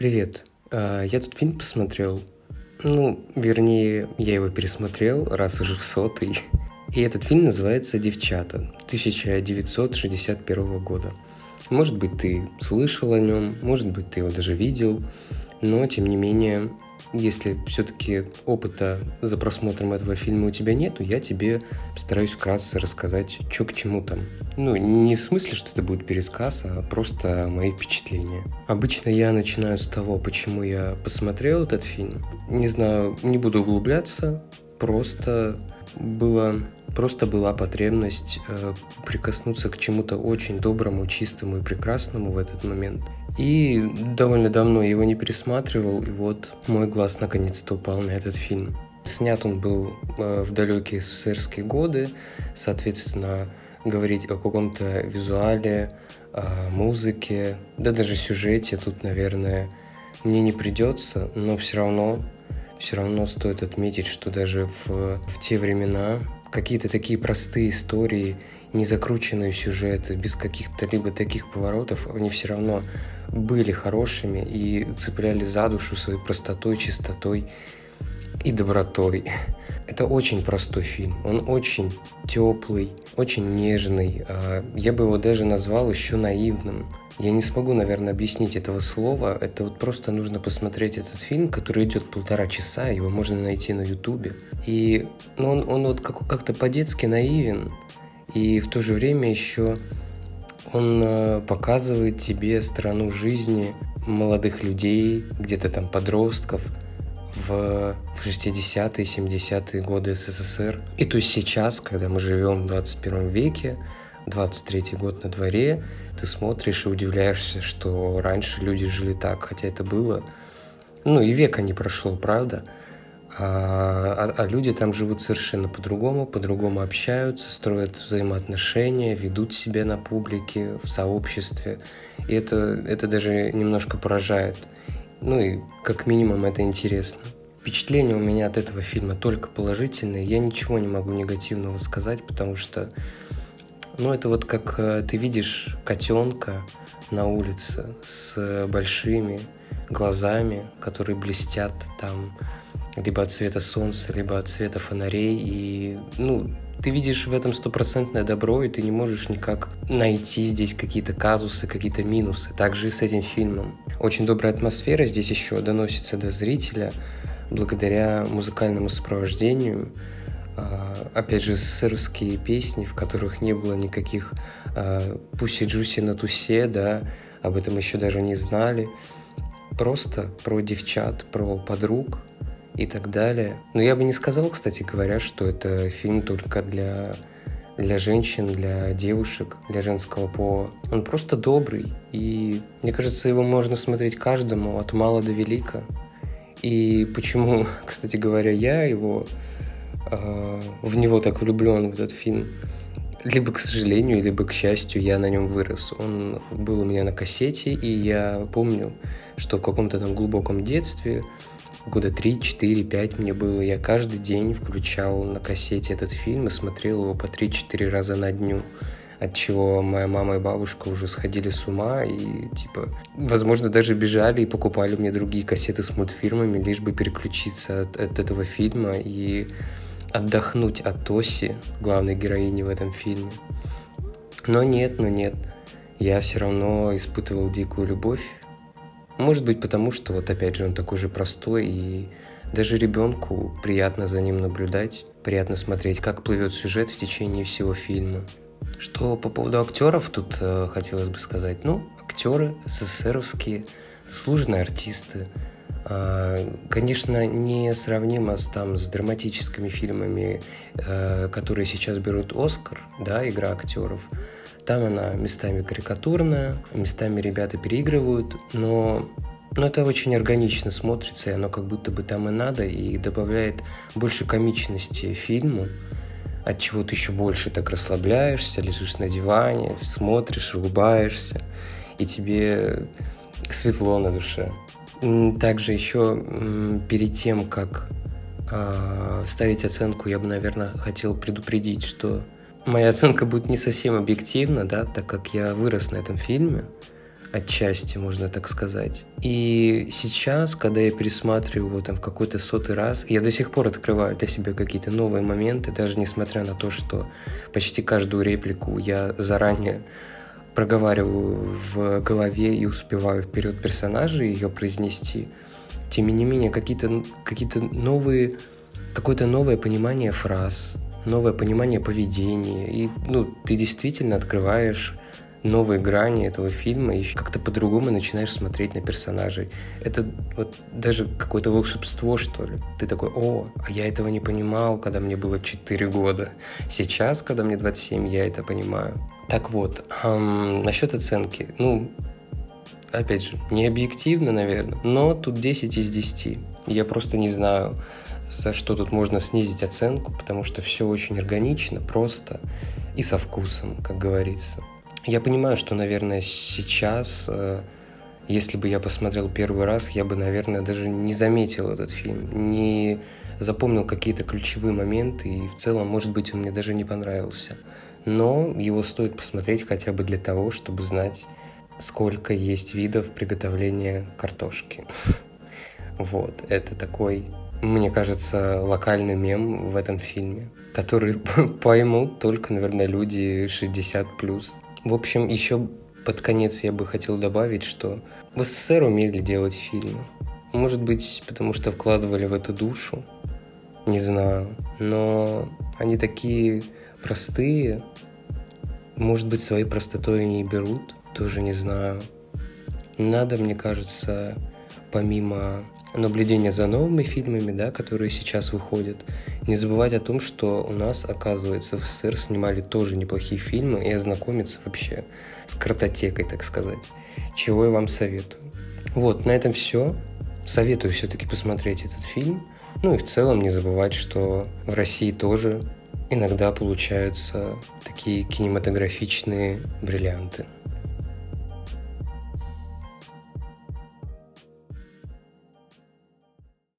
Привет. А, я тут фильм посмотрел. Ну, вернее, я его пересмотрел, раз уже в сотый. И этот фильм называется «Девчата» 1961 года. Может быть, ты слышал о нем, может быть, ты его даже видел, но, тем не менее, если все-таки опыта за просмотром этого фильма у тебя нету, я тебе постараюсь вкратце рассказать, что к чему там. Ну, не в смысле, что это будет пересказ, а просто мои впечатления. Обычно я начинаю с того, почему я посмотрел этот фильм. Не знаю, не буду углубляться, просто было просто была потребность э, прикоснуться к чему-то очень доброму, чистому и прекрасному в этот момент. И довольно давно его не пересматривал, и вот мой глаз наконец-то упал на этот фильм. Снят он был э, в далекие СССРские годы, соответственно, говорить о каком-то визуале, о музыке, да даже сюжете тут, наверное, мне не придется, но все равно, все равно стоит отметить, что даже в, в те времена какие-то такие простые истории, не закрученные сюжеты, без каких-то либо таких поворотов, они все равно были хорошими и цепляли за душу своей простотой, чистотой и добротой. Это очень простой фильм. Он очень теплый, очень нежный. А, я бы его даже назвал еще наивным. Я не смогу, наверное, объяснить этого слова. Это вот просто нужно посмотреть этот фильм, который идет полтора часа, его можно найти на ютубе. И ну, он, он вот как- как-то по-детски наивен, и в то же время еще он э, показывает тебе сторону жизни молодых людей, где-то там подростков в 60-е, 70-е годы СССР. И то есть сейчас, когда мы живем в 21 веке, 23 год на дворе, ты смотришь и удивляешься, что раньше люди жили так, хотя это было... Ну и века не прошло, правда? А, а, а люди там живут совершенно по-другому, по-другому общаются, строят взаимоотношения, ведут себя на публике, в сообществе. И это, это даже немножко поражает. Ну и как минимум это интересно. Впечатление у меня от этого фильма только положительное. Я ничего не могу негативного сказать, потому что ну, это вот как э, ты видишь котенка на улице с большими глазами, которые блестят там либо от цвета солнца, либо от цвета фонарей. И, ну, ты видишь в этом стопроцентное добро, и ты не можешь никак найти здесь какие-то казусы, какие-то минусы. Также и с этим фильмом. Очень добрая атмосфера здесь еще доносится до зрителя благодаря музыкальному сопровождению. А, опять же, сырские песни, в которых не было никаких пуси джуси на тусе, да, об этом еще даже не знали. Просто про девчат, про подруг и так далее. Но я бы не сказал, кстати говоря, что это фильм только для для женщин, для девушек, для женского пола. Он просто добрый, и мне кажется, его можно смотреть каждому, от мала до велика. И почему, кстати говоря, я его э, в него так влюблен в этот фильм. Либо к сожалению, либо к счастью, я на нем вырос. Он был у меня на кассете, и я помню, что в каком-то там глубоком детстве, года 3, 4, 5 мне было, я каждый день включал на кассете этот фильм и смотрел его по 3-4 раза на дню от чего моя мама и бабушка уже сходили с ума и, типа, возможно, даже бежали и покупали мне другие кассеты с мультфильмами, лишь бы переключиться от, от этого фильма и отдохнуть от Тоси, главной героини в этом фильме. Но нет, но нет. Я все равно испытывал дикую любовь. Может быть, потому что, вот опять же, он такой же простой, и даже ребенку приятно за ним наблюдать, приятно смотреть, как плывет сюжет в течение всего фильма. Что по поводу актеров тут э, хотелось бы сказать. Ну, актеры СССРовские, служные артисты, конечно, не сравнимо с, там, с драматическими фильмами, э, которые сейчас берут Оскар, да, игра актеров. Там она местами карикатурная, местами ребята переигрывают, но, но это очень органично смотрится, и оно как будто бы там и надо, и добавляет больше комичности фильму, от чего ты еще больше так расслабляешься, лежишь на диване, смотришь, улыбаешься, и тебе светло на душе. Также еще перед тем, как э, ставить оценку, я бы, наверное, хотел предупредить, что моя оценка будет не совсем объективна, да, так как я вырос на этом фильме. отчасти, можно так сказать. И сейчас, когда я пересматриваю его там в какой-то сотый раз, я до сих пор открываю для себя какие-то новые моменты, даже несмотря на то, что почти каждую реплику я заранее проговариваю в голове и успеваю вперед персонажа ее произнести. Тем не менее, какие-то какие новые, какое-то новое понимание фраз, новое понимание поведения. И ну, ты действительно открываешь новые грани этого фильма и как-то по-другому начинаешь смотреть на персонажей. Это вот даже какое-то волшебство, что ли. Ты такой, о, а я этого не понимал, когда мне было 4 года. Сейчас, когда мне 27, я это понимаю. Так вот, эм, насчет оценки. Ну, опять же, не объективно, наверное, но тут 10 из 10. Я просто не знаю, за что тут можно снизить оценку, потому что все очень органично, просто и со вкусом, как говорится. Я понимаю, что, наверное, сейчас, э, если бы я посмотрел первый раз, я бы, наверное, даже не заметил этот фильм, не запомнил какие-то ключевые моменты, и в целом, может быть, он мне даже не понравился. Но его стоит посмотреть хотя бы для того, чтобы знать, сколько есть видов приготовления картошки. Вот, это такой, мне кажется, локальный мем в этом фильме, который поймут только, наверное, люди 60+. В общем, еще под конец я бы хотел добавить, что в СССР умели делать фильмы. Может быть, потому что вкладывали в это душу, не знаю. Но они такие простые, может быть, своей простотой они и берут, тоже не знаю. Надо, мне кажется, помимо наблюдения за новыми фильмами, да, которые сейчас выходят, не забывать о том, что у нас, оказывается, в СССР снимали тоже неплохие фильмы и ознакомиться вообще с картотекой, так сказать, чего я вам советую. Вот, на этом все. Советую все-таки посмотреть этот фильм. Ну и в целом не забывать, что в России тоже иногда получаются такие кинематографичные бриллианты.